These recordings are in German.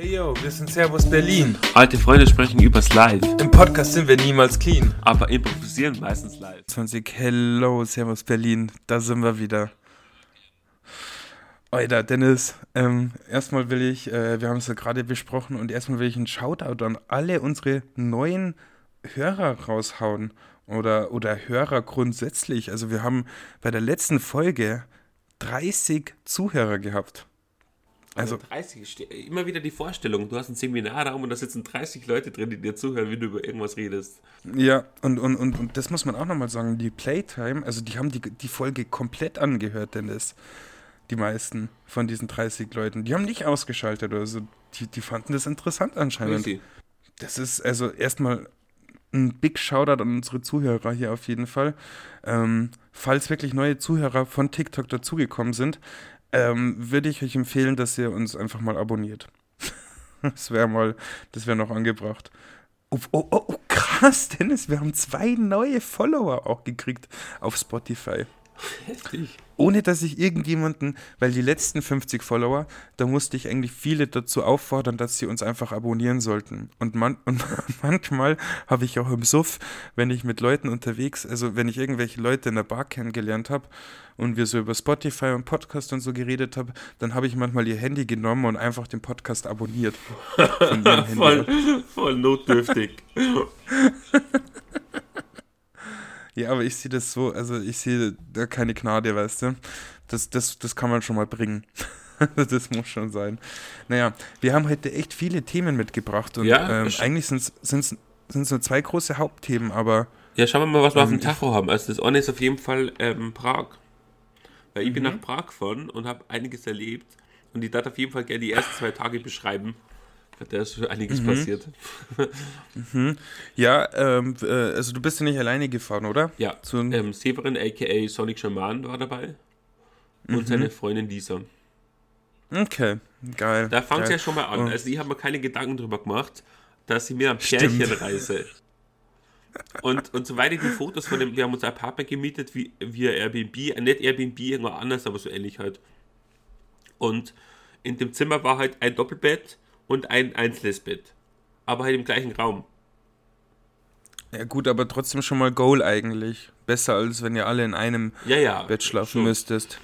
Hey yo, wir sind Servus Berlin. Alte Freunde sprechen übers Live, Im Podcast sind wir niemals clean. aber improvisieren meistens live. 20, hello, Servus Berlin. Da sind wir wieder. Alter, Dennis, ähm, erstmal will ich, äh, wir haben es ja gerade besprochen, und erstmal will ich einen Shoutout an alle unsere neuen Hörer raushauen. Oder, oder Hörer grundsätzlich. Also wir haben bei der letzten Folge 30 Zuhörer gehabt. Also Also- 30, ste- immer wieder die Vorstellung, du hast ein Seminarraum und da sitzen 30 Leute drin, die dir zuhören, wie du über irgendwas redest. Ja, und, und, und, und das muss man auch nochmal sagen, die Playtime, also die haben die, die Folge komplett angehört, Dennis. Die meisten von diesen 30 Leuten. Die haben nicht ausgeschaltet oder so. Die, die fanden das interessant anscheinend. Das ist also erstmal ein Big Shoutout an unsere Zuhörer hier auf jeden Fall. Ähm, falls wirklich neue Zuhörer von TikTok dazugekommen sind, ähm, würde ich euch empfehlen, dass ihr uns einfach mal abonniert. das wäre mal, das wäre noch angebracht. Oh, oh, oh, krass, Dennis, wir haben zwei neue Follower auch gekriegt auf Spotify. Heftig. Ohne dass ich irgendjemanden, weil die letzten 50 Follower, da musste ich eigentlich viele dazu auffordern, dass sie uns einfach abonnieren sollten. Und, man, und manchmal habe ich auch im Suff, wenn ich mit Leuten unterwegs, also wenn ich irgendwelche Leute in der Bar kennengelernt habe und wir so über Spotify und Podcast und so geredet haben, dann habe ich manchmal ihr Handy genommen und einfach den Podcast abonniert. Voll, voll notdürftig. Ja, aber ich sehe das so, also ich sehe da keine Gnade, weißt du. Das, das, das kann man schon mal bringen. das muss schon sein. Naja, wir haben heute echt viele Themen mitgebracht und Ja, ähm, eigentlich sind es nur zwei große Hauptthemen, aber Ja, schauen wir mal, was wir auf Ähm, dem Tacho haben. Also das eine ist auf jeden Fall ähm, Prag. Weil ich bin Mhm. nach Prag gefahren und habe einiges erlebt. Und ich darf auf jeden Fall gerne die ersten zwei Tage beschreiben. Da ist schon Mhm. einiges passiert. ja, ähm, äh, also du bist ja nicht alleine gefahren, oder? Ja, Zu, ähm, Severin aka Sonic Shaman war dabei. Und Mhm. seine Freundin Lisa. okay, geil. Da fängt es ja schon mal an. Oh. Also ich habe mir keine Gedanken drüber gemacht, dass ich mir ein Stimmt. Pärchen reise. Und, und soweit ich die Fotos von dem, wir haben uns ein Apartment gemietet, wie, via Airbnb, nicht Airbnb, irgendwo anders, aber so ähnlich halt. Und in dem Zimmer war halt ein Doppelbett und ein einzelnes Bett. Aber halt im gleichen Raum. Ja gut, aber trotzdem schon mal Goal eigentlich. Besser als wenn ihr alle in einem Ja, ja. Bett schlafen schon. müsstest.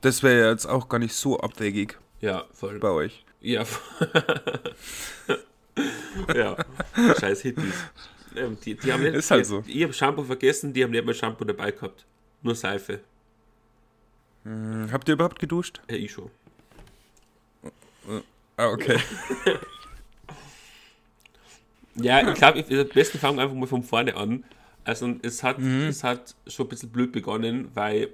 Das wäre ja jetzt auch gar nicht so abwegig Ja, voll. bei euch. Ja. ja. Scheiß Hippies. Ähm, die, die haben nicht, Ist halt so. Ich habe Shampoo vergessen, die haben nicht mehr Shampoo dabei gehabt. Nur Seife. Hm, Habt ihr überhaupt geduscht? Ja, ich schon. Ah, okay. Ja, ich glaube, am besten fangen wir einfach mal von vorne an. Also es hat, Mhm. es hat schon ein bisschen blöd begonnen, weil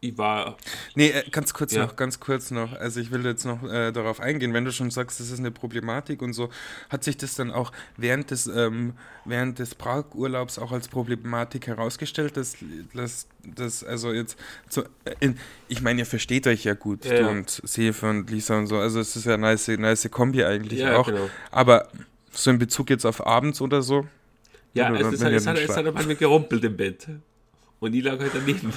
ich war. Nee, äh, ganz kurz Ja. noch, ganz kurz noch. Also ich will jetzt noch äh, darauf eingehen, wenn du schon sagst, das ist eine Problematik und so, hat sich das dann auch während des, ähm, während des Prag-Urlaubs auch als Problematik herausgestellt, dass, dass, dass also jetzt, so, äh, in, ich meine, ihr versteht euch ja gut, Ja, du ja. und Sefe und Lisa und so, also es ist ja eine nice, nice Kombi eigentlich Ja, auch, genau. aber so in Bezug jetzt auf abends oder so, Ja, es, ist, ihr es, hat, es hat aber mir gerumpelt im Bett. Und ich lag halt daneben.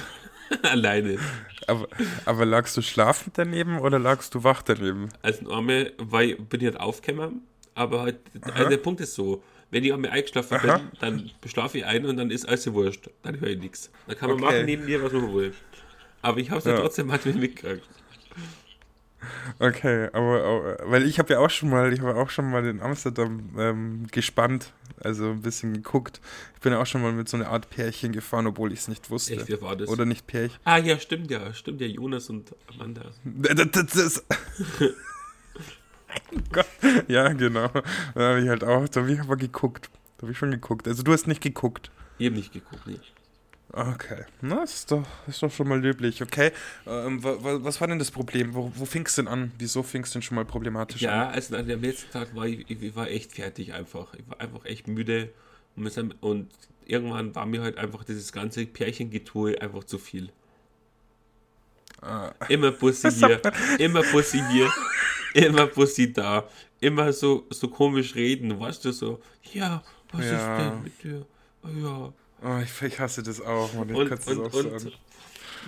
Alleine. aber, aber lagst du schlafend daneben oder lagst du wach daneben? Also einmal war ich, bin ich halt aufgekommen, aber halt, also der Punkt ist so, wenn ich einmal eingeschlafen Aha. bin, dann schlafe ich ein und dann ist alles wurscht. Dann höre ich nichts. Dann kann man Okay. machen neben mir, was man will. Aber ich habe es ja. Ja. trotzdem manchmal mitgekriegt. Okay, aber, aber weil ich habe ja auch schon mal, ich war auch schon mal in Amsterdam ähm, gespannt, also ein bisschen geguckt. Ich bin ja auch schon mal mit so einer Art Pärchen gefahren, obwohl ich es nicht wusste. Echt, wer war das? Oder nicht Pärchen. Ah ja, stimmt ja, stimmt ja, Jonas und Amanda. Das, das, das. Gott. Ja, genau. Da habe ich halt auch, da habe ich aber geguckt. Da habe ich schon geguckt. Also du hast nicht geguckt. Ich habe nicht geguckt, nicht. Okay, na, das ist doch, ist doch schon mal löblich. Okay, ähm, wa, wa, was war denn das Problem? Wo, wo fing es denn an? Wieso fing es denn schon mal problematisch an? Ja, also an dem letzten Tag war ich, ich war echt fertig einfach. Ich war einfach echt müde und, und irgendwann war mir halt einfach dieses ganze Pärchengetue einfach zu viel. Ah. Immer Bussi hier, immer Bussi hier, immer Bussi da, immer so, so komisch reden, weißt du, so, ja, was Ja. ist denn mit dir? Ja. Oh, ich, ich hasse das auch, man. Ich Und, das und, auch so und an.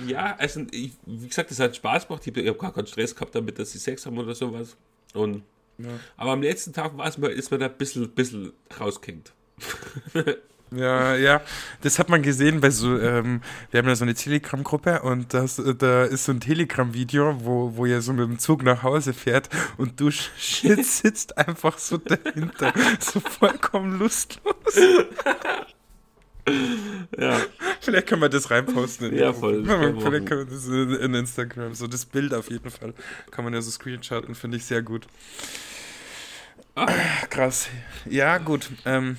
ja, also ich, wie gesagt, das hat Spaß gemacht. Ich habe gar keinen Stress gehabt damit, dass sie Sex haben oder sowas. Und Ja. Aber am letzten Tag war's mal, ist man da ein bisschen, bisschen rausgehängt. Ja, ja, das hat man gesehen bei so, ähm, wir haben ja so eine Telegram-Gruppe und das, da ist so ein Telegram-Video, wo, wo ihr so mit dem Zug nach Hause fährt und du shit, sitzt einfach so dahinter, so vollkommen lustlos. Vielleicht können wir das reinposten. In Ja, voll, Vielleicht können wir das in, in Instagram, so das Bild auf jeden Fall, kann man ja so screenshotten, finde ich sehr gut. Ah. Krass. Ja, gut. Ähm,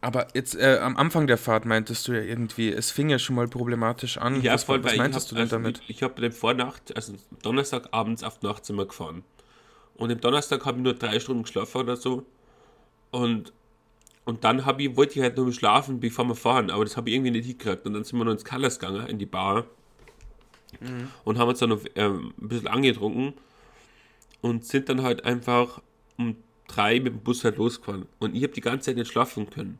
aber jetzt äh, am Anfang der Fahrt meintest du ja irgendwie, es fing ja schon mal problematisch an. ja was, voll, was meintest ich du hab, denn also damit? Ich, ich habe vor Nacht, also Donnerstagabends auf Nachtzimmer gefahren. Und am Donnerstag habe ich nur drei Stunden geschlafen oder so. Und, und dann hab ich, wollte ich halt nur schlafen, bevor wir fahren, aber das habe ich irgendwie nicht hingekriegt. Und dann sind wir noch ins Colors gegangen, in die Bar. Und haben uns dann noch ähm, ein bisschen angetrunken. Und sind dann halt einfach um drei mit dem Bus halt losgefahren. Und ich habe die ganze Zeit nicht schlafen können.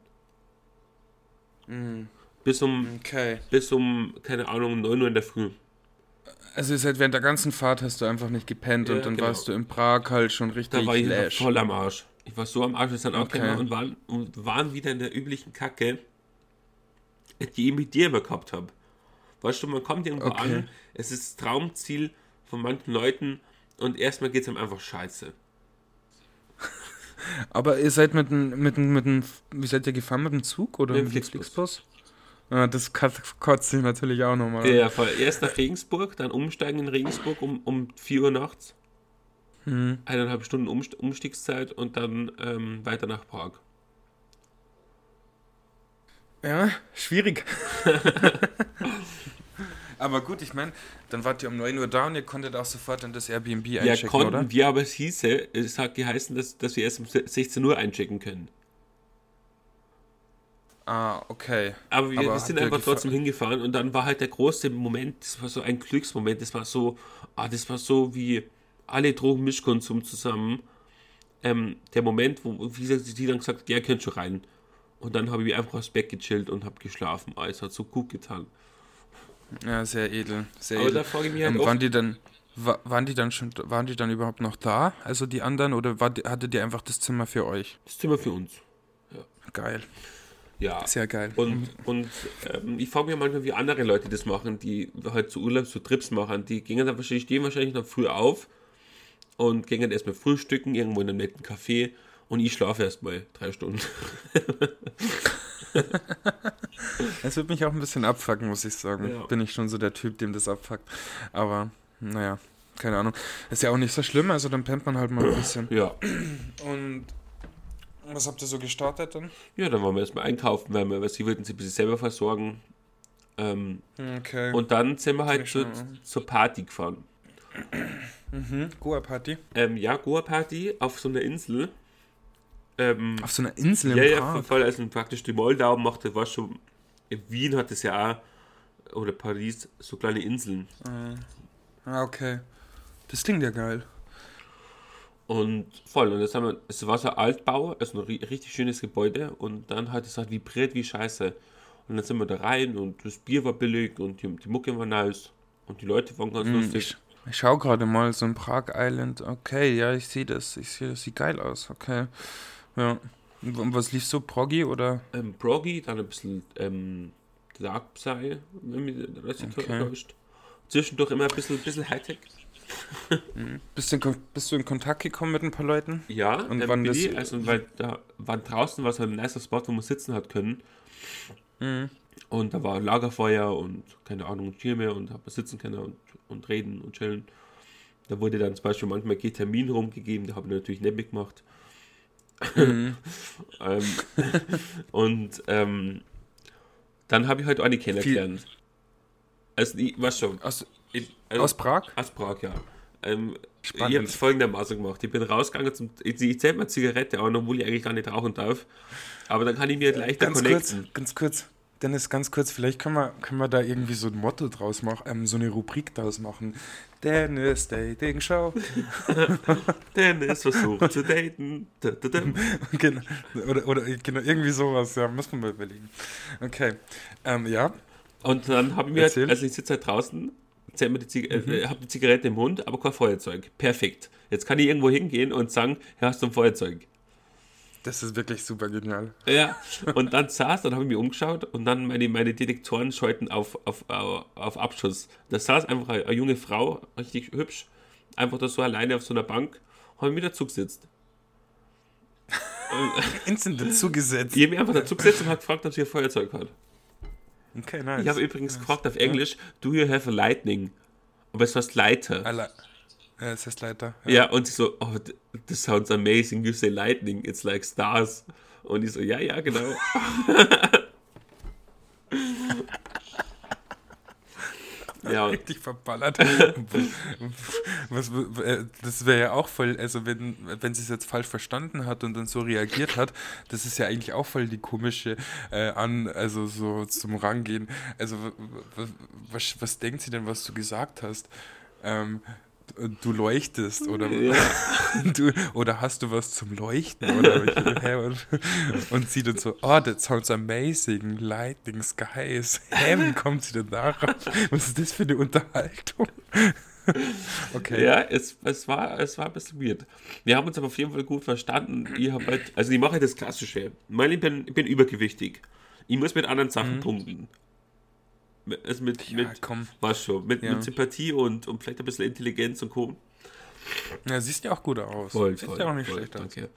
Bis um, Okay. bis um, keine Ahnung, 9 Uhr in der Früh. Also ist halt während der ganzen Fahrt hast du einfach nicht gepennt Ja, und dann genau. warst du in Prag halt schon richtig Da war ich lash. voll am Arsch. Ich war so am Arsch, dass dann Okay. okay. und waren, und waren wieder in der üblichen Kacke, die ich mit dir immer gehabt habe. Weißt du, man kommt irgendwo Okay. an, es ist das Traumziel von manchen Leuten und erstmal geht es einem einfach scheiße. Aber ihr seid mit dem, mit dem, mit dem, wie seid ihr gefahren mit dem Zug oder Mit dem mit dem Flixbus. Ah, das kotzt sich natürlich auch nochmal. Ja, voll. Erst nach Regensburg, dann umsteigen in Regensburg um, um 4 Uhr nachts. Hm. Eineinhalb Stunden Umst Umstiegszeit und dann ähm, weiter nach Prag. Ja, schwierig. Aber gut, ich meine, dann wart ihr um 9 Uhr da und ihr konntet auch sofort in das Airbnb Ja, einchecken, konnten oder? wir, aber es hieße, es hat geheißen, dass, dass wir erst um 16 Uhr einchecken können. Ah, okay. Aber wir, Aber wir sind einfach trotzdem hingefahren und dann war halt der große Moment, das war so ein Glücksmoment, das war so, ah, das war so wie alle Drogenmischkonsum zusammen. Ähm, der Moment, wo wie gesagt, die dann gesagt hat, ja, könnt schon rein. Und dann habe ich einfach aufs Bett gechillt und habe geschlafen. Ah, es hat so gut getan. Ja, sehr edel. Sehr Aber edel. da frage ich mich halt Ähm, oft, waren die dann wa waren die dann schon waren die dann überhaupt noch da? Also die anderen oder war, die- hattet ihr einfach das Zimmer für euch? das Zimmer für uns. Geil. Ja. Sehr geil. Und, und ähm, ich frage mich manchmal, wie andere Leute das machen, die halt zu Urlaub, so Trips machen. Die gehen dann wahrscheinlich, stehen wahrscheinlich noch früh auf und gehen dann erstmal frühstücken, irgendwo in einem netten Café und ich schlafe erstmal drei Stunden. Es wird mich auch ein bisschen abfucken, muss ich sagen. Ja. Bin ich schon so der Typ, dem das abfuckt. Aber, naja, keine Ahnung. Ist ja auch nicht so schlimm, also dann pennt man halt mal ein bisschen. Ja. Und was habt ihr so gestartet dann? Ja, dann waren wir erstmal einkaufen, weil, wir, sie wollten sich ein bisschen selber versorgen. Ähm, Okay. und dann sind wir halt ich zu, schon. zur Party gefahren. Mhm. Goa Party. Ähm, ja, Goa-Party auf so einer Insel. Ähm, Auf so einer Insel im Ja, ja, Prag. voll, also praktisch die Moldau macht, das war schon, in Wien hat es ja auch, oder Paris, so kleine Inseln. Ah, okay. Das klingt ja geil. Und voll, und das haben wir, es war so ein Altbau, also ein ri- richtig schönes Gebäude und dann hat es halt vibriert wie Scheiße. Und dann sind wir da rein und das Bier war billig und die, die Mucke war nice und die Leute waren ganz Hm, lustig. ich, ich schau gerade mal, so ein Prag Island. Okay, ja, ich sehe das. Ich sehe, das sieht geil aus. Okay. Ja. Und und was lief so? Proggy oder? Ähm, Proggy, dann ein bisschen ähm, Dark Psy, wenn mich das Okay. täuscht. Zwischendurch immer ein bisschen, bisschen Hightech. Bist du, in, bist du in Kontakt gekommen mit ein paar Leuten? Ja, Und ähm, wann bin das- also weil da war draußen war so ein nicer Spot, wo man sitzen hat können. Mhm. Und da war Lagerfeuer und keine Ahnung, Schirme und hat man sitzen können und, und reden und chillen. Da wurde dann zum Beispiel manchmal Ketamin rumgegeben, da habe ich natürlich nicht mitgemacht. Mhm. ähm, und ähm, dann habe ich halt eine kennengelernt. Also, ich, was schon. Aus, Ich, also, aus Prag? aus Prag, ja. Ähm, ich habe es folgendermaßen gemacht. Ich bin rausgegangen zum. Ich, ich zähle mal Zigarette an, obwohl ich eigentlich gar nicht rauchen darf. Aber dann kann ich mir leichter Ganz kurz, connecten. ganz kurz. Dennis, ganz kurz, vielleicht können wir, können wir da irgendwie so ein Motto draus machen, ähm, so eine Rubrik draus machen. Dennis Dating Show. Dennis versucht zu daten. Da, da, da. genau. Oder, oder genau, irgendwie sowas, ja, muss man mal überlegen. Okay. Ähm, ja. Und dann habe ich mir, halt, Erzähl. also ich sitze halt draußen, zählt mir die Zig Mhm. äh, hab die Zigarette im Mund, aber kein Feuerzeug. Perfekt. Jetzt kann ich irgendwo hingehen und sagen, hier hast du ein Feuerzeug. Das ist wirklich super genial. Ja, und dann saß, dann habe ich mich umgeschaut und dann meine, meine Detektoren scheuten auf, auf, auf, auf Abschuss. Da saß einfach eine, eine junge Frau, richtig hübsch, einfach da so alleine auf so einer Bank, habe ich mir dazu gesetzt. Instant dazugesetzt. Ich habe mich einfach dazu gesetzt und habe gefragt, ob sie ein Feuerzeug hat. Okay, nice. Ich habe übrigens gefragt auf Englisch, do you have a lightning? Aber es heißt Leiter. Alle. Ja, das heißt Leiter. Ja, und sie so, oh, this sounds amazing, you say lightning, it's like stars. Und ich so, ja, ja, genau. ja, Richtig verballert. Was, äh, das wäre ja auch voll, also wenn, wenn sie es jetzt falsch verstanden hat und dann so reagiert hat, das ist ja eigentlich auch voll die komische äh, an, also so zum Rangehen. Also was, was denkt sie denn, was du gesagt hast? Ähm, du leuchtest oder, du, oder hast du was zum Leuchten oder und, und sie dann so, oh, that sounds amazing, lightning skies. Hä, wie kommt sie denn darauf? Was ist das für eine Unterhaltung? Okay. ja es, es, war, es war ein bisschen weird. Wir haben uns aber auf jeden Fall gut verstanden. Ich hab halt, also ich mache halt das Klassische. Weil ich bin, ich bin übergewichtig. Ich muss mit anderen Sachen punkten. Mit- Also mit, Ja, mit komm. was schon, mit, Ja. mit Sympathie und, und vielleicht ein bisschen Intelligenz und Co. Ja, siehst ja auch gut aus. Voll, Sieht voll, ja auch nicht voll, schlecht aus. danke.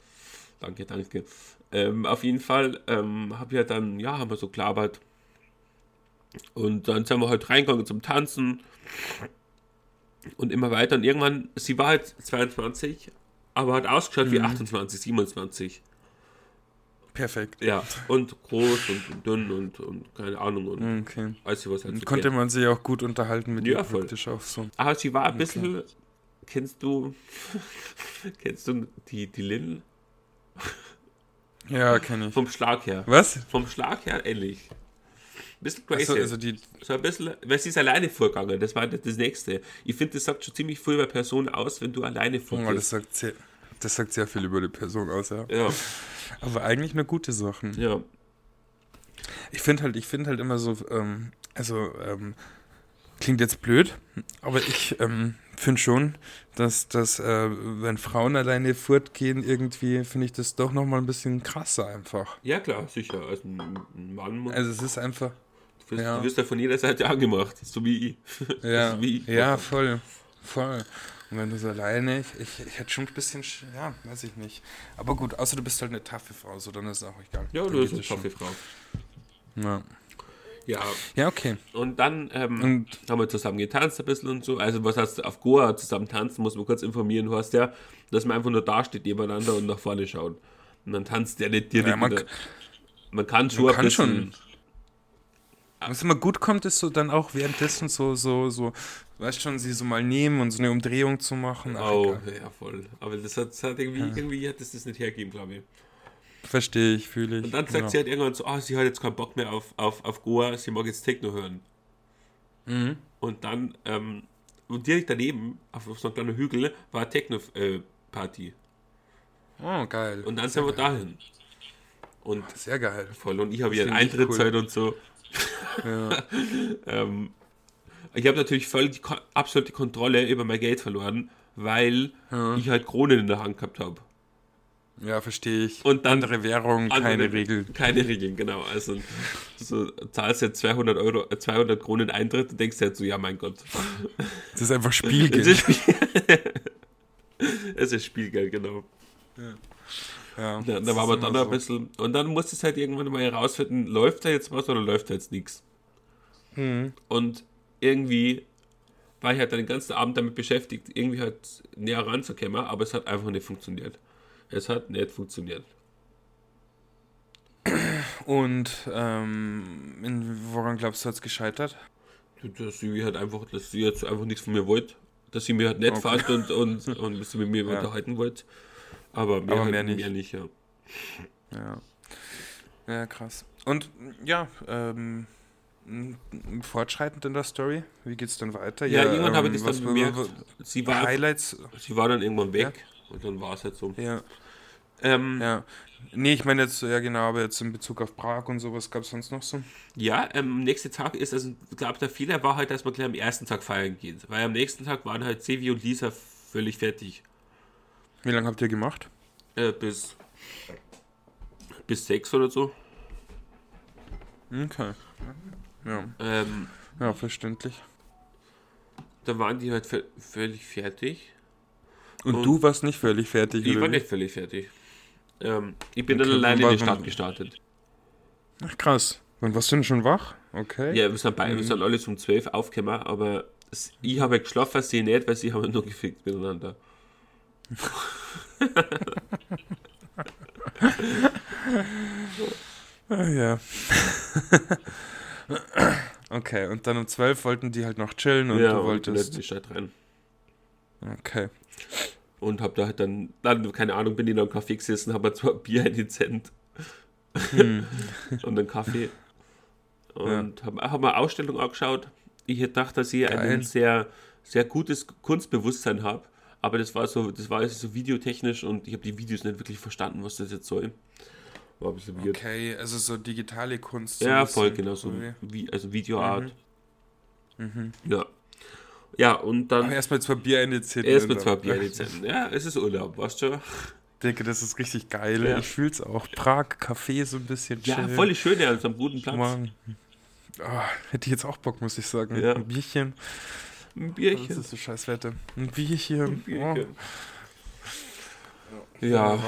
Danke, danke. Ähm, auf jeden Fall ähm, habe ich ja dann, ja, haben wir so gelabert. Und dann sind wir halt reingegangen zum Tanzen. Und immer weiter. Und irgendwann, sie war halt 22, aber hat ausgeschaut Mhm. wie 28, 27. Perfekt. Ja, und groß und dünn und, und keine Ahnung. Und Okay. ich was halt so Konnte man sich auch gut unterhalten mit Ja, ihr voll. praktisch auch so. Aber sie war ein bisschen, kennst du, kennst du die, die Lynn? Ja, kenne ich. Vom Schlag her. Was? Vom Schlag her ähnlich. Bisschen crazy. Also, also die, so ein bisschen, weil sie ist alleine vorgegangen, das war das das Nächste. Ich finde, das sagt schon ziemlich viel über Person aus, wenn du alleine oh, das, vorgehst. sagt sehr, das sagt sehr viel über die Person aus, ja. Ja, Aber eigentlich nur gute Sachen. ja. Ich finde halt, ich finde halt immer so, ähm, also, ähm, klingt jetzt blöd, aber ich ähm, finde schon, dass, dass äh, wenn Frauen alleine fortgehen, irgendwie, finde ich das doch nochmal ein bisschen krasser einfach. Ja, klar, sicher. Also ein ein Mann muss, Also es ist einfach, du, wirst, ja. du wirst ja von jeder Seite angemacht, so wie ich. ja, wie ich. ja, voll, voll. Und wenn du so alleine, ich, ich, ich hätte schon ein bisschen, sch- ja, weiß ich nicht. Aber gut, außer du bist halt eine taffe Frau, so dann ist es auch egal. Ja, Dann du bist eine taffe Frau. Ja. Ja, ja, okay. und dann ähm, Und haben wir zusammen getanzt ein bisschen und so. Also was heißt auf Goa zusammen tanzen, muss man kurz informieren. Du hast ja, dass man einfach nur da steht nebeneinander und nach vorne schaut. Und dann tanzt der nicht direkt. Ja, man man kann schon man ein kann bisschen, schon. Was immer gut kommt, ist so dann auch währenddessen so, so, so, weißt schon, sie so mal nehmen und so eine Umdrehung zu machen. Ach, Oh, egal. ja, voll. Aber das hat, das hat irgendwie, irgendwie hat das das nicht hergegeben, glaube ich. Verstehe ich, fühle ich. Und dann sagt genau. sie halt irgendwann so, ah, sie hat jetzt keinen Bock mehr auf, auf, auf Goa, sie mag jetzt Techno hören. Mhm. Und dann, ähm, und direkt daneben, auf so einem kleinen Hügel, war Techno-Party. Oh, geil. Und dann Sehr sind wir geil. dahin. Und Sehr geil. voll, und ich habe ihren Eintritt cool. Und so. Ja. Ähm, ich habe natürlich voll die absolute Kontrolle über mein Geld verloren, weil ich halt Kronen in der Hand gehabt habe. ja, verstehe ich. Und dann- Andere Währung, keine Andere- Regeln. Keine Regeln, genau. Also so zahlst jetzt 200 Euro, äh, 200 Kronen Eintritt und denkst dir halt so, ja mein Gott. Das ist einfach Es Spielgeld. ist, Spiel es ist Spielgeld, genau. ja, Da, das da war man dann immer ein so. bisschen, und dann musste es halt irgendwann mal herausfinden, läuft da jetzt was oder läuft da jetzt nichts. Mhm. Und irgendwie war ich halt den ganzen Abend damit beschäftigt, irgendwie halt näher ranzukommen, aber es hat einfach nicht funktioniert. Es hat nicht funktioniert. Und ähm, in, woran glaubst du, hat es gescheitert? Dass sie halt einfach, dass sie jetzt einfach nichts von mir wollte. Dass sie mir halt nett Okay. fand und, und, und dass sie mit mir Ja. unterhalten wollte. Aber mehr, Aber halt mehr nicht. Mehr nicht ja. Ja. Ja, krass. Und ja, ähm, fortschreitend in der Story, wie geht's dann weiter? Ja, irgendwann habe ich ähm, das was- dann bemerkt. Sie war, Highlights, sie war dann irgendwann weg und dann war es halt so. ja. Ähm, Ja. Nee, ich meine jetzt, ja genau, aber jetzt in Bezug auf Prag und sowas gab es sonst noch so. Ja, ähm, nächster Tag ist, also ich glaube, der Fehler war halt, dass man gleich am ersten Tag feiern geht. Weil am nächsten Tag waren halt Sevi und Lisa völlig fertig. Wie lange habt ihr gemacht? Äh, bis, bis sechs oder so. Okay. Ja, Ähm, ja verständlich. da waren die halt vö- völlig fertig. Und, Und- du warst nicht völlig fertig, Ich war nicht völlig fertig. Ähm, ich bin dann Okay, alleine in die Stadt gestartet. Ach krass. Wann warst du denn schon wach? Okay. Ja, wir sind, beide, wir sind alles um 12 aufgekommen, aber ich habe geschlafen, sie nicht, weil sie haben nur gefickt miteinander. Ah, ja. okay, und dann um 12 wollten die halt noch chillen und ja, du bin halt in wolltest. die Stadt rein. Okay. Und hab da halt dann, dann, keine Ahnung, bin ich noch im Café gesessen, habe zwar Bier in die Cent Hm. und einen Kaffee. Und habe hab mal eine Ausstellung angeschaut. Ich hätte gedacht, dass ich Geil. ein sehr, sehr gutes Kunstbewusstsein habe. Aber das war so, das war so videotechnisch und ich habe die Videos nicht wirklich verstanden, was das jetzt soll. War ein bisschen weird. Okay, also so digitale Kunst. Ja, voll, genau so. Wie, also Videoart. Mhm. Ja. Ja, und dann erstmal zwei Bier in die Zähne. erst mit und zwei Bier in die Zähne. Ja, es ist Urlaub, weißt du? Denke, das ist richtig geil. Ja. Ich fühl's auch. Prag, Café, so ein bisschen Ja, chillen. voll schön, ja, so am guten Platz. Mann. Ah, hätte ich jetzt auch Bock, muss ich sagen. Ja. Ein Bierchen. Ein Das Bierchen. ist so scheiß Wetter. Ein Bierchen. Ein Bierchen. Oh. Ja.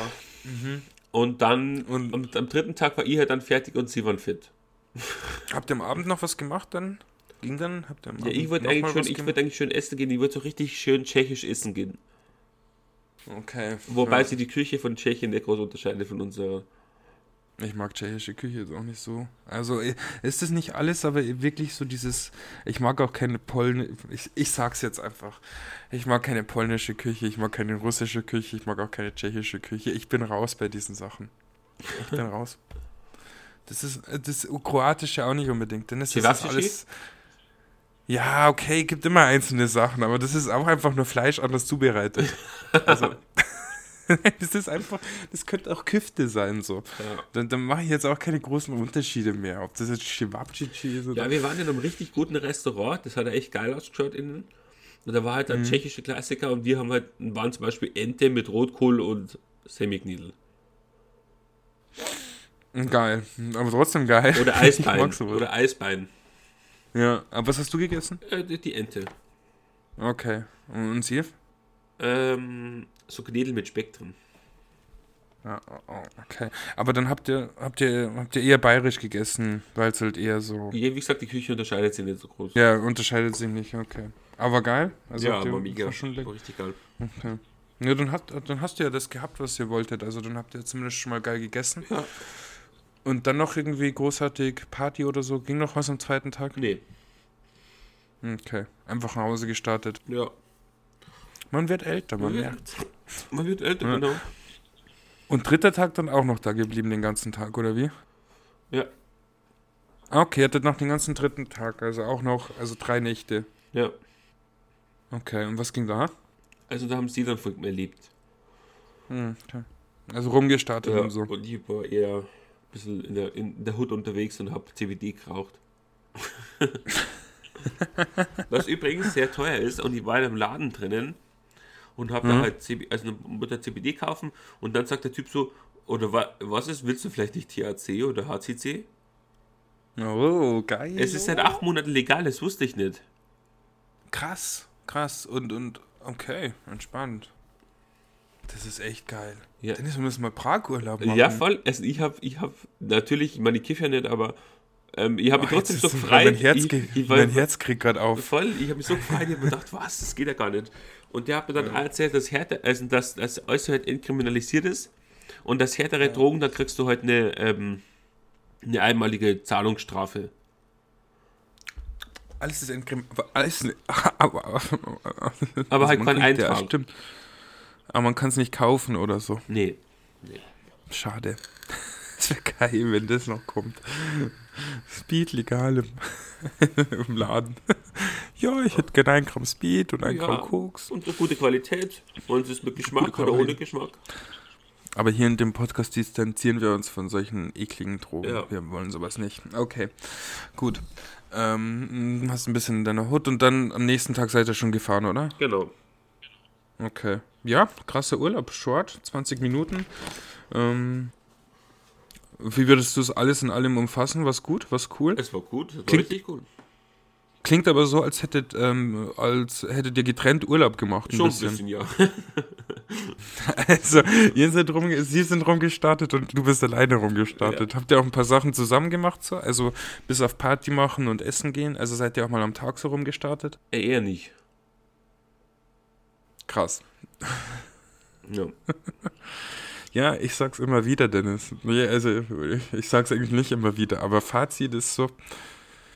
Mhm. Und dann, Und- am, am dritten Tag war ich halt dann fertig und sie waren fit. Habt ihr am Abend noch was gemacht dann? Ging dann? Habt ihr am Ja, Abend ich wollte noch eigentlich, schön- ich wollte eigentlich schön essen gehen. Ich wollte so richtig schön tschechisch essen gehen. Okay. Wobei ja. sich die Küche von Tschechien nicht groß unterscheidet von unserer. Ich mag tschechische Küche jetzt auch nicht so. Also ist das nicht alles, aber wirklich so dieses. Ich mag auch keine polnische. Ich, ich sag's jetzt einfach. Ich mag keine polnische Küche, ich mag keine russische Küche, ich mag auch keine tschechische Küche. Ich bin raus bei diesen Sachen. Ich bin raus. Das ist äh, das Kroatische auch nicht unbedingt, denn es ist alles. Ja, okay, gibt immer einzelne Sachen, aber das ist auch einfach nur Fleisch anders zubereitet. Also, das ist einfach, das könnte auch Küfte sein, so. Ja. Dann, dann mache ich jetzt auch keine großen Unterschiede mehr. Ob das jetzt Chewabchichi ist oder. ja, wir waren in einem richtig guten Restaurant. Das hat ja echt geil ausgeschaut innen. Und da war halt Mhm. ein tschechischer Klassiker und wir haben halt, waren zum Beispiel Ente mit Rotkohl und Semiknidl. Geil. Aber trotzdem geil. Oder Eisbein. Oder Eisbein. Ja, aber was hast du gegessen? Äh, die Ente. Okay. Und sie? Ähm, so Knädel mit Speck drin. Ja, okay. Aber dann habt ihr, habt ihr, habt ihr eher bayerisch gegessen, weil es halt eher so. Ja, wie gesagt, die Küche unterscheidet sich nicht so groß. Ja, unterscheidet sich nicht, okay. Aber geil. Also ja aber mega. war schon. War richtig geil. Okay. Ja, dann, hat, dann hast du ja das gehabt, was ihr wolltet. Also dann habt ihr zumindest schon mal geil gegessen. Ja. Und dann noch irgendwie großartig Party oder so. Ging noch was am zweiten Tag? Nee, Okay. Einfach nach Hause gestartet. ja. Man wird älter, man Ja. merkt. Man wird älter, Ja. genau. Und dritter Tag dann auch noch da geblieben den ganzen Tag, oder wie? Ja. Ah, Okay, hattet noch den ganzen dritten Tag, also auch noch, also drei Nächte. Ja. Okay, und was ging da? Also da haben sie dann von mir erlebt. Hm, okay. Also rumgestartet Ja, und so. Und ich war eher ein bisschen in der, in der Hut unterwegs und habe CBD geraucht. Was übrigens sehr teuer ist und ich war in einem Laden drinnen und habe da Mhm. halt CB, also eine CBD kaufen und dann sagt der Typ so, oder wa, was ist, willst du vielleicht nicht THC oder HCC? Oh, geil. Es ist seit acht Monaten legal, das wusste ich nicht. krass, krass und, und okay, entspannt. Das ist echt geil. Ja. Dennis, wir müssen mal Prag-Urlaub machen. Ja, voll. Also ich habe, ich habe natürlich, ich meine, ich kiffe ja nicht, aber ähm, ich habe mich Oh, trotzdem so gefreut. Mein Herz, ich, ich mein Herz kriegt gerade auf. Voll, ich habe mich so gefreut, ich habe mir gedacht, was, das geht ja gar nicht. Und der hat mir dann erzählt, dass, Härte, also dass das alles halt entkriminalisiert ist und dass härtere Drogen, da kriegst du halt eine, ähm, eine einmalige Zahlungsstrafe. Alles ist entkrim... Alles... Aber, aber, Aber halt kein kriegt- Ja, Eintrag. stimmt. Aber man kann es nicht kaufen oder so. Nee. Schade. Es wäre geil, wenn das noch kommt. Speed legal im, im Laden. Ja, ich hätte gerne ein Gramm Speed und ein Ja. Gramm Koks. Und so gute Qualität. Und es ist mit Geschmack oder ohne. Geschmack. Aber hier in dem Podcast distanzieren wir uns von solchen ekligen Drogen. Ja. Wir wollen sowas nicht. Okay, gut. Ähm, hast ein bisschen in deiner Hut und dann am nächsten Tag seid ihr schon gefahren, oder? Genau. Okay. Ja, krasser Urlaub. Short, 20 Minuten. Ähm, wie würdest du es alles in allem umfassen? Was gut? Was cool? Es war gut, es war Klingt- richtig gut. Klingt aber so, als hättet, ähm, als hättet ihr getrennt Urlaub gemacht. Schon bisschen. ein bisschen, ja. Also, ihr seid rum, sie sind rumgestartet und du bist alleine rumgestartet. Habt ihr auch ein paar Sachen zusammen gemacht so? Also bis auf Party machen und essen gehen? Also seid ihr auch mal am Tag so rumgestartet? Äh, Eher nicht. Krass. Ja. Ja, ich sag's immer wieder, Dennis. Nee, also ich, sag's eigentlich nicht immer wieder, aber Fazit ist so,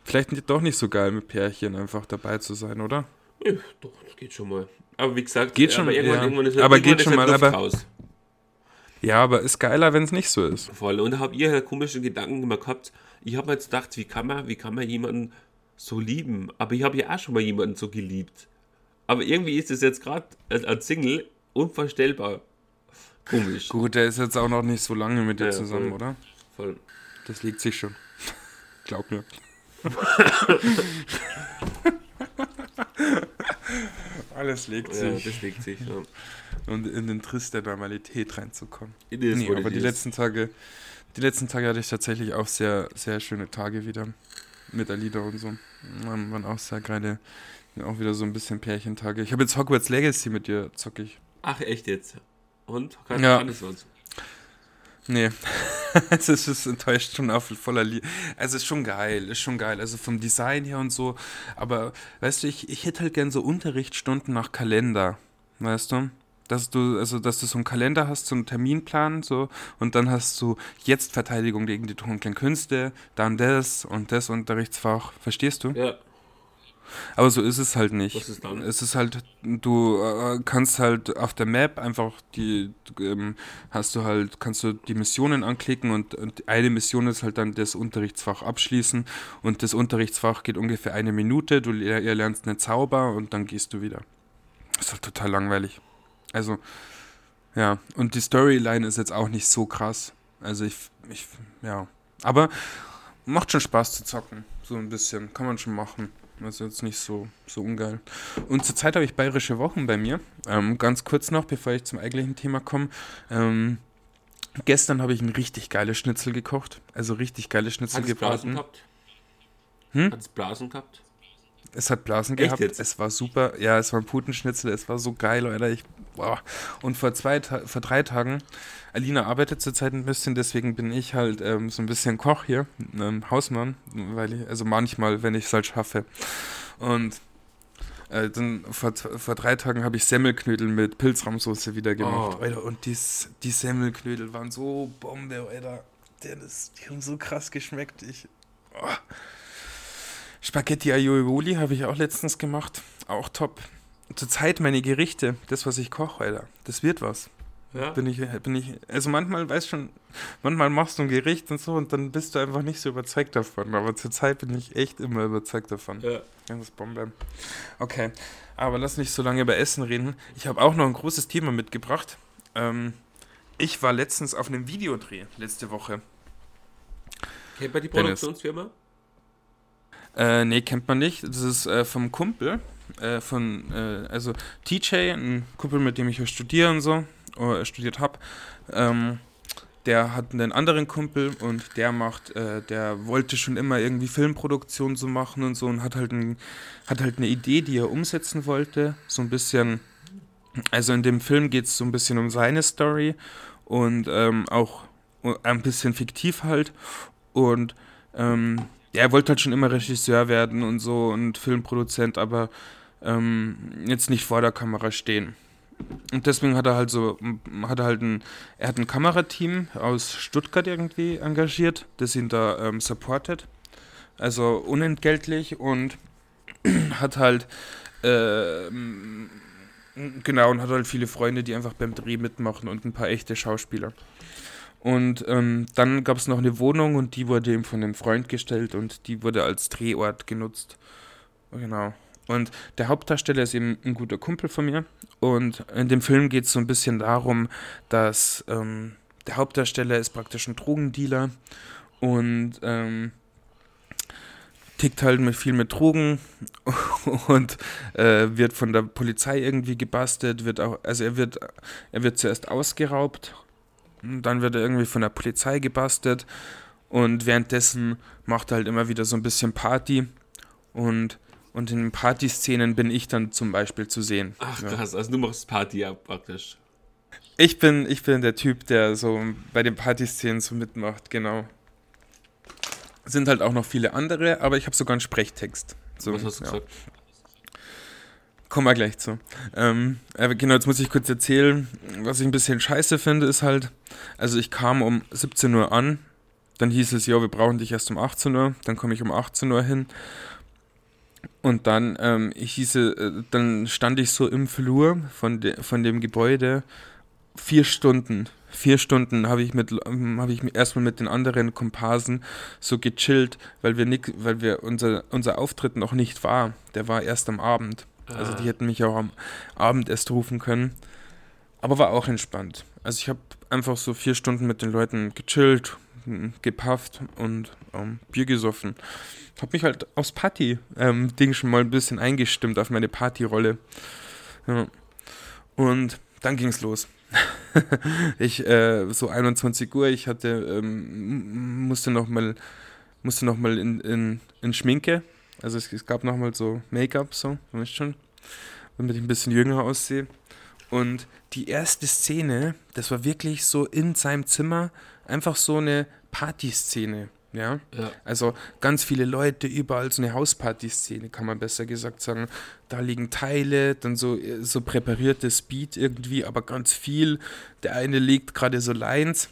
vielleicht doch nicht so geil mit Pärchen einfach dabei zu sein, oder? ja. Doch, das geht schon mal. Aber wie gesagt, Geht schon, aber irgendwann, ja. irgendwann ist Aber irgendwann geht ist schon halt mal, Luft aber- raus. Ja, aber ist geiler, wenn es nicht so ist. Voll. Und da habt ihr halt komischen Gedanken immer gehabt. Ich habe mir jetzt gedacht, wie kann man, wie kann man jemanden so lieben? Aber ich habe ja auch schon mal jemanden so geliebt. Aber irgendwie ist es jetzt gerade als Single unvorstellbar komisch. Gut, der ist jetzt auch noch nicht so lange mit dir Ja, zusammen, voll. oder? Voll. Das liegt sich schon. Glaub mir. Alles legt Ja, sich. das legt sich. Ja. Und in den Triss der Normalität reinzukommen. Nee, aber die letzten Tage, die letzten Tage hatte ich tatsächlich auch sehr, sehr schöne Tage wieder. Mit Alida und so. Waren waren auch sehr geile, auch wieder so ein bisschen Pärchentage. Ich habe jetzt Hogwarts Legacy mit dir, zock ich. Ach, echt jetzt? Und? Kann, Ja. kann es uns? Nee, es ist, enttäuscht schon auf voller Liebe. Also ist schon geil, ist schon geil. Also vom Design her und so. Aber weißt du, ich, ich hätte halt gern so Unterrichtsstunden nach Kalender. Weißt du? Dass du, also dass du so einen Kalender hast, so einen Terminplan, so, und dann hast du jetzt Verteidigung gegen die dunklen Künste, dann das und das Unterrichtsfach. Verstehst du? Ja. Aber so ist es halt nicht. Was ist dann? Es ist halt, du äh, kannst halt auf der Map einfach die, ähm, hast du halt, kannst du die Missionen anklicken und, und eine Mission ist halt dann das Unterrichtsfach abschließen und das Unterrichtsfach geht ungefähr eine Minute, du ihr lernst einen Zauber und dann gehst du wieder. Das ist halt total langweilig. Also, ja, und die Storyline ist jetzt auch nicht so krass. Also ich, ich, ja. Aber macht schon Spaß zu zocken. So ein bisschen. Kann man schon machen. Also jetzt nicht so, so ungeil. Und zurzeit habe ich bayerische Wochen bei mir. Ähm, ganz kurz noch, bevor ich zum eigentlichen Thema komme. Ähm, gestern habe ich ein richtig geiles Schnitzel gekocht. Also richtig geile Schnitzel Hat es Blasen gebraten. gehabt? Hm? Hat es Blasen gehabt? Es hat Blasen Echt gehabt. jetzt? Es war super. Ja, es war ein Putenschnitzel. Es war so geil, Alter. Ich, boah. Und vor, zwei, vor drei Tagen, Alina arbeitet zurzeit ein bisschen, deswegen bin ich halt ähm, so ein bisschen Koch hier, ähm, Hausmann, weil ich, also manchmal, wenn ich es halt schaffe. Und äh, dann vor, vor drei Tagen habe ich Semmelknödel mit Pilzrahmsoße wieder gemacht. Oh. Alter, und dies, die Semmelknödel waren so Bombe, Alter. Das, die haben so krass geschmeckt. Ich, oh. Spaghetti Aioli habe ich auch letztens gemacht. Auch top. Zurzeit meine Gerichte, das, was ich koche, Alter, das wird was. Ja. Bin ich, bin ich, also manchmal, weißt schon, manchmal machst du ein Gericht und so und dann bist du einfach nicht so überzeugt davon. Aber zurzeit bin ich echt immer überzeugt davon. Ja. Ist Bombe. Okay, aber lass nicht so lange über Essen reden. Ich habe auch noch ein großes Thema mitgebracht. Ähm, ich war letztens auf einem Videodreh, letzte Woche. Kennt man die Dennis. Äh, nee, kennt man nicht. Das ist äh, vom Kumpel, äh, von, äh, also TJ, ein Kumpel, mit dem ich ja studiere und so, oder studiert habe. Ähm, der hat einen anderen Kumpel und der macht, äh, der wollte schon immer irgendwie Filmproduktion so machen und so und hat halt, ein, hat halt eine Idee, die er umsetzen wollte. So ein bisschen, also in dem Film geht es so ein bisschen um seine Story und ähm, auch ein bisschen fiktiv halt. Und ähm, er wollte halt schon immer Regisseur werden und so und Filmproduzent, aber ähm, jetzt nicht vor der Kamera stehen. Und deswegen hat er halt so, hat er halt ein, er hat ein Kamerateam aus Stuttgart irgendwie engagiert, das ihn da ähm, supportet. Also unentgeltlich und hat halt, ähm, genau, und hat halt viele Freunde, die einfach beim Dreh mitmachen und ein paar echte Schauspieler. Und ähm, dann gab es noch eine Wohnung und die wurde ihm von einem Freund gestellt und die wurde als Drehort genutzt. Genau. Und der Hauptdarsteller ist eben ein guter Kumpel von mir. Und in dem Film geht es so ein bisschen darum, dass ähm, der Hauptdarsteller ist praktisch ein Drogendealer und ähm, tickt halt mit viel mit Drogen und äh, wird von der Polizei irgendwie gebastelt, wird auch, also er wird, er wird zuerst ausgeraubt, dann wird er irgendwie von der Polizei gebastelt und währenddessen macht er halt immer wieder so ein bisschen Party und und in Partyszenen bin ich dann zum Beispiel zu sehen. Ach krass, also du machst Party ja praktisch. Ich bin, ich bin der Typ, der so bei den Partyszenen so mitmacht, genau. Sind halt auch noch viele andere, aber ich habe sogar einen Sprechtext. So, Was hast du ja. gesagt? Kommen wir gleich zu. Ähm, aber genau, jetzt muss ich kurz erzählen, was ich ein bisschen scheiße finde, ist halt, also ich kam um 17 Uhr an, dann hieß es, ja, wir brauchen dich erst um 18 Uhr, dann komme ich um 18 Uhr hin und dann ähm, hieße, äh, dann stand ich so im Flur von, de, von dem Gebäude vier Stunden. Vier Stunden habe ich mit ähm, habe ich erstmal mit den anderen Komparsen so gechillt, weil wir nicht, weil wir unser, unser Auftritt noch nicht war. Der war erst am Abend. Also die Ah. hätten mich auch am Abend erst rufen können. Aber war auch entspannt. Also ich habe einfach so vier Stunden mit den Leuten gechillt, gepafft und ähm, Bier gesoffen. Hab mich halt aufs Party-Ding schon mal ein bisschen eingestimmt, auf meine Partyrolle. Ja. Und dann ging's los. ich, äh, so 21 Uhr, ich hatte, ähm, musste noch mal, musste noch mal in, in, in Schminke. Also es, es gab noch mal so Make-up, so, weißt schon, damit ich ein bisschen jünger aussehe. Und die erste Szene, das war wirklich so in seinem Zimmer, einfach so eine Partyszene, ja. Ja. Also ganz viele Leute, überall so eine Hausparty-Szene, kann man besser gesagt sagen. Da liegen Teile, dann so, so präpariertes Beat irgendwie, aber ganz viel. Der eine legt gerade so Lines.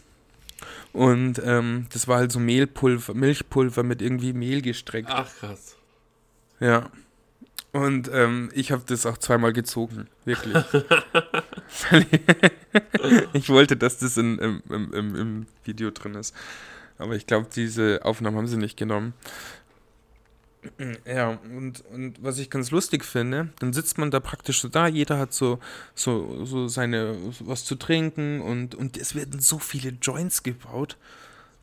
Und ähm, das war halt so Mehlpulver, Milchpulver mit irgendwie Mehl gestreckt. Ach krass. Ja. Und ähm, ich habe das auch zweimal gezogen, wirklich. Ich, wollte, dass das in, im, im, im, im Video drin ist. Aber ich glaube, diese Aufnahmen haben sie nicht genommen. Ja, und, und was ich ganz lustig finde, dann sitzt man da praktisch so da, jeder hat so, so, so seine, was zu trinken und, und es werden so viele Joints gebaut.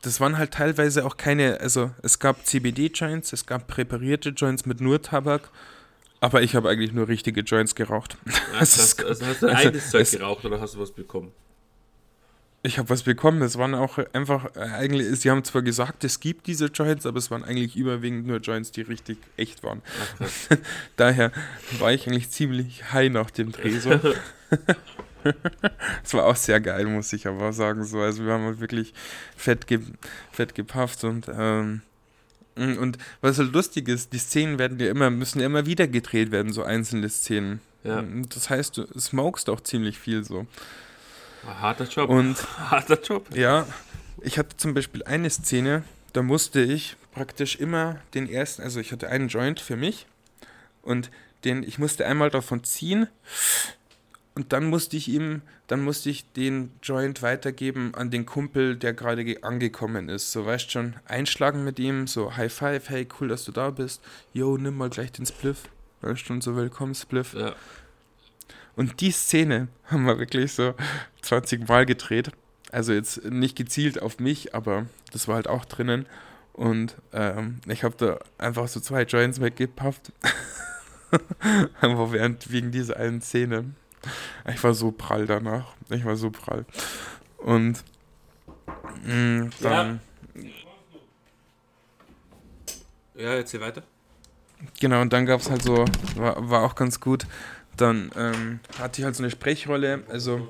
Das waren halt teilweise auch keine, also es gab CBD-Joints, es gab präparierte Joints mit nur Tabak, aber ich habe eigentlich nur richtige Joints geraucht. Es krass. ist- Also hast du also, eigenes Zeug es- geraucht oder hast du was bekommen? Ich habe was bekommen, es waren auch einfach, äh, eigentlich, sie haben zwar gesagt, es gibt diese Joints, aber es waren eigentlich überwiegend nur Joints, die richtig echt waren. Ach. Daher war ich eigentlich ziemlich high nach dem Dreh. Es war auch sehr geil, muss ich aber sagen. So. Also wir haben halt wirklich fett, ge fett gepafft und ähm, und was halt lustig ist, die Szenen werden ja immer, müssen ja immer wieder gedreht werden, so einzelne Szenen. Ja. Und Das heißt, du smokest auch ziemlich viel so. Harter Job. Und Harter Job. ja, ich hatte zum Beispiel eine Szene, da musste ich praktisch immer den ersten, also ich hatte einen Joint für mich und den, ich musste einmal davon ziehen und dann musste ich ihm, dann musste ich den Joint weitergeben an den Kumpel, der gerade ge- angekommen ist. So, weißt schon, einschlagen mit ihm, so High Five, hey, cool, dass du da bist. Yo, nimm mal gleich den Spliff. Weißt schon, so willkommen, Spliff. Ja. Und die Szene haben wir wirklich so 20 Mal gedreht. Also jetzt nicht gezielt auf mich, aber das war halt auch drinnen. Und ähm, ich habe da einfach so zwei Joints weggepafft. einfach während, wegen dieser einen Szene. Ich war so prall danach. Ich war so prall. Und mh, dann, Ja, erzähl weiter. Genau, und dann gab es halt so, war, war auch ganz gut, dann ähm, hatte ich halt so eine Sprechrolle, also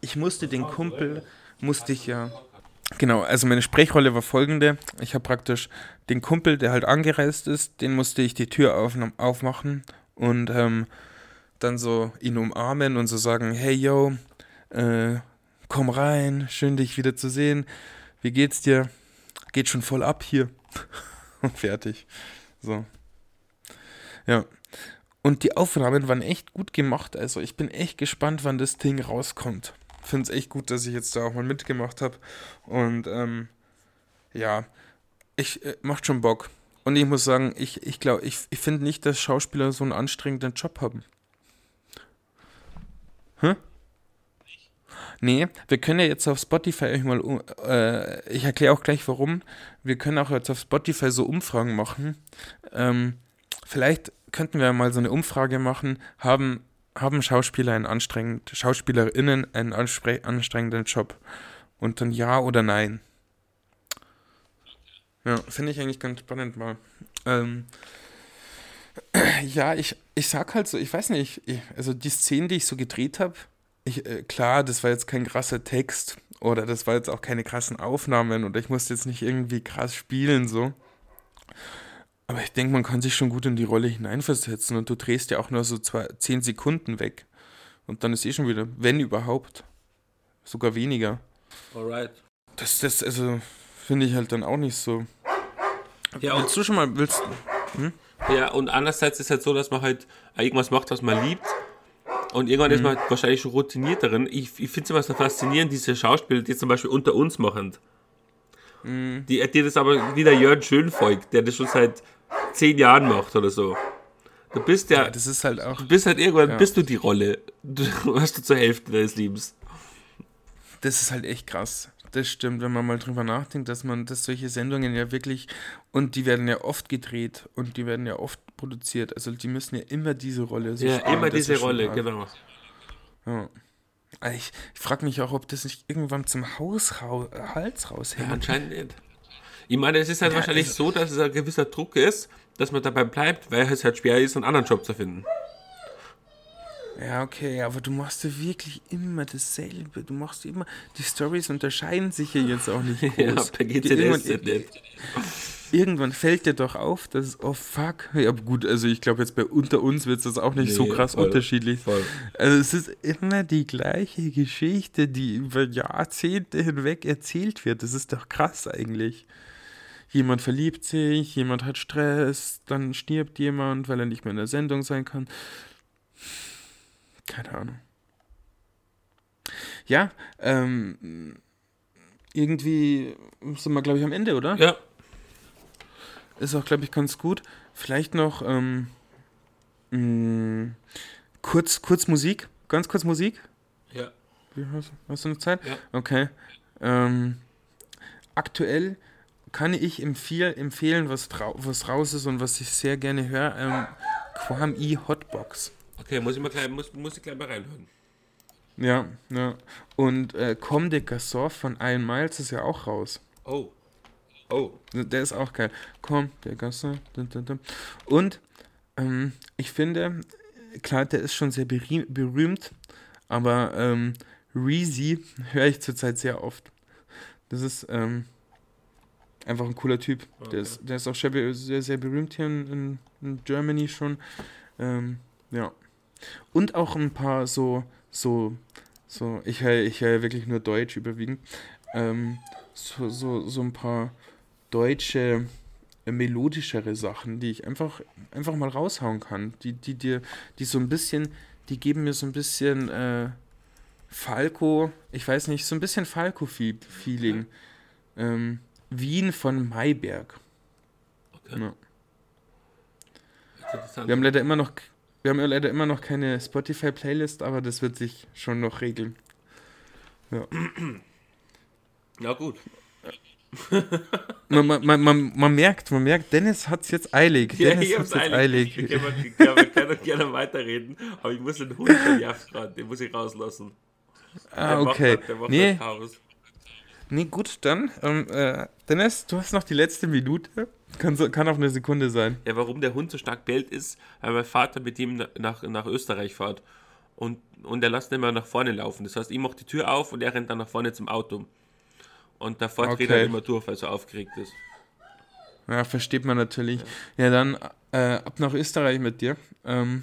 ich musste den Kumpel, musste ich ja, genau, also meine Sprechrolle war folgende, ich habe praktisch den Kumpel, der halt angereist ist, den musste ich die Tür auf, aufmachen und ähm, dann so ihn umarmen und so sagen, hey yo, äh, komm rein, schön dich wieder zu sehen, wie geht's dir? Geht schon voll ab hier. und fertig. So. Ja. Und die Aufnahmen waren echt gut gemacht. Also ich bin echt gespannt, wann das Ding rauskommt. Finde es echt gut, dass ich jetzt da auch mal mitgemacht habe. Und ähm, ja, ich äh, macht schon Bock. Und ich muss sagen, ich, ich glaube, ich, ich finde nicht, dass Schauspieler so einen anstrengenden Job haben. Hä? Nee, wir können ja jetzt auf Spotify euch mal, äh, ich erkläre auch gleich warum. Wir können auch jetzt auf Spotify so Umfragen machen. Ähm, vielleicht könnten wir mal so eine Umfrage machen. Haben, haben Schauspieler einen anstrengenden, SchauspielerInnen einen anstrengenden Job? Und dann ja oder nein. Ja, finde ich eigentlich ganz spannend mal. Ähm, ja, ich, ich sag halt so, ich weiß nicht, ich, also die Szenen, die ich so gedreht habe, äh, klar, das war jetzt kein krasser Text oder das war jetzt auch keine krassen Aufnahmen und ich musste jetzt nicht irgendwie krass spielen, so. Aber ich denke, man kann sich schon gut in die Rolle hineinversetzen und du drehst ja auch nur so zwei, zehn Sekunden weg. Und dann ist eh schon wieder, wenn überhaupt, sogar weniger. Alright. Das, das, also, finde ich halt dann auch nicht so. Ja, willst du schon mal, willst hm? Ja, und andererseits ist es halt so, dass man halt irgendwas macht, was man liebt und irgendwann mhm. ist man halt wahrscheinlich schon routiniert darin. Ich, ich finde es immer so faszinierend, diese Schauspieler, die zum Beispiel unter uns machen. Mhm. Die, die das aber wieder Jörn Schönfolg, der das schon seit zehn Jahren macht oder so. Du bist ja, ja das ist halt auch. Du bist halt irgendwann, ja. bist du die Rolle. Du hast du zur Hälfte deines Lebens. Das ist halt echt krass. Das stimmt, wenn man mal drüber nachdenkt, dass man, dass solche Sendungen ja wirklich, und die werden ja oft gedreht und die werden ja oft produziert. Also die müssen ja immer diese Rolle so Ja, spielen, immer diese Rolle, hart. genau. Ja. Also ich, ich frage mich auch, ob das nicht irgendwann zum Haus rau Hals raushängt. Ja, anscheinend nicht. Ich meine, es ist halt ja, wahrscheinlich also, so, dass es ein gewisser Druck ist, dass man dabei bleibt, weil es halt schwer ist, einen anderen Job zu finden. Ja, okay, aber du machst ja wirklich immer dasselbe. Du machst immer, die Stories unterscheiden sich ja jetzt auch nicht groß. ja, per GCDS nicht. Irgendwann fällt dir doch auf, dass, oh fuck, ja gut, also ich glaube jetzt bei unter uns wird es auch nicht nee, so krass voll, unterschiedlich. Voll. Also es ist immer die gleiche Geschichte, die über Jahrzehnte hinweg erzählt wird. Das ist doch krass eigentlich. Jemand verliebt sich, jemand hat Stress, dann stirbt jemand, weil er nicht mehr in der Sendung sein kann. Keine Ahnung. Ja, ähm, irgendwie sind wir, glaube ich, am Ende, oder? Ja. Ist auch, glaube ich, ganz gut. Vielleicht noch ähm, mh, mm, kurz, kurz Musik. Ganz kurz Musik. Ja. Hast, hast, du eine Zeit? Ja. Okay. Ähm, aktuell kann ich empfehl, empfehlen, was, was raus ist und was ich sehr gerne höre. Ähm, Quam E Hotbox. Okay, muss ich mal gleich, muss, muss ich gleich mal reinhören. Ja, ja. Und äh, Comme de Gassor von Iron Miles ist ja auch raus. Oh. Oh. Der ist auch geil. Comme de Gassor. Und ähm, ich finde, klar, der ist schon sehr berühmt, aber ähm, Reezy höre ich zurzeit sehr oft. Das ist ähm, einfach ein cooler Typ. Okay. Der, ist, der ist auch sehr, sehr, sehr berühmt hier in, in, in Germany schon. Ähm, ja. Und auch ein paar so, so, so, ich höre ich hör wirklich nur Deutsch überwiegend. Ähm, so, so, so ein paar deutsche, äh, melodischere Sachen, die ich einfach, einfach mal raushauen kann. Die, die dir, die so ein bisschen, die geben mir so ein bisschen äh, Falco, ich weiß nicht, so ein bisschen Falco-Feeling. Ähm, Wien von Mayberg. Okay. Ja. Wir haben leider immer noch wir haben ja leider immer noch keine Spotify-Playlist, aber das wird sich schon noch regeln. Ja. Ja, gut. man, man, man, man, merkt, man merkt, Dennis hat es jetzt eilig. Ja, Dennis hat es jetzt eilig. Ich, ich, ich, ich kann doch gerne weiterreden, aber ich muss den Hund verjagt gerade, den muss ich rauslassen. Ah, der okay. Macht, der macht nee. Nee, gut, dann. Ähm, äh, Dennis, du hast noch die letzte Minute. Kann, so, kann auch eine Sekunde sein. Ja, warum der Hund so stark bellt ist, weil mein Vater mit ihm nach, nach Österreich fährt. Und, und er lässt ihn immer nach vorne laufen. Das heißt, ich mache die Tür auf und er rennt dann nach vorne zum Auto. Und davor okay. dreht er immer durch, weil er so aufgeregt ist. Ja, versteht man natürlich. Ja, ja dann äh, ab nach Österreich mit dir. Ähm,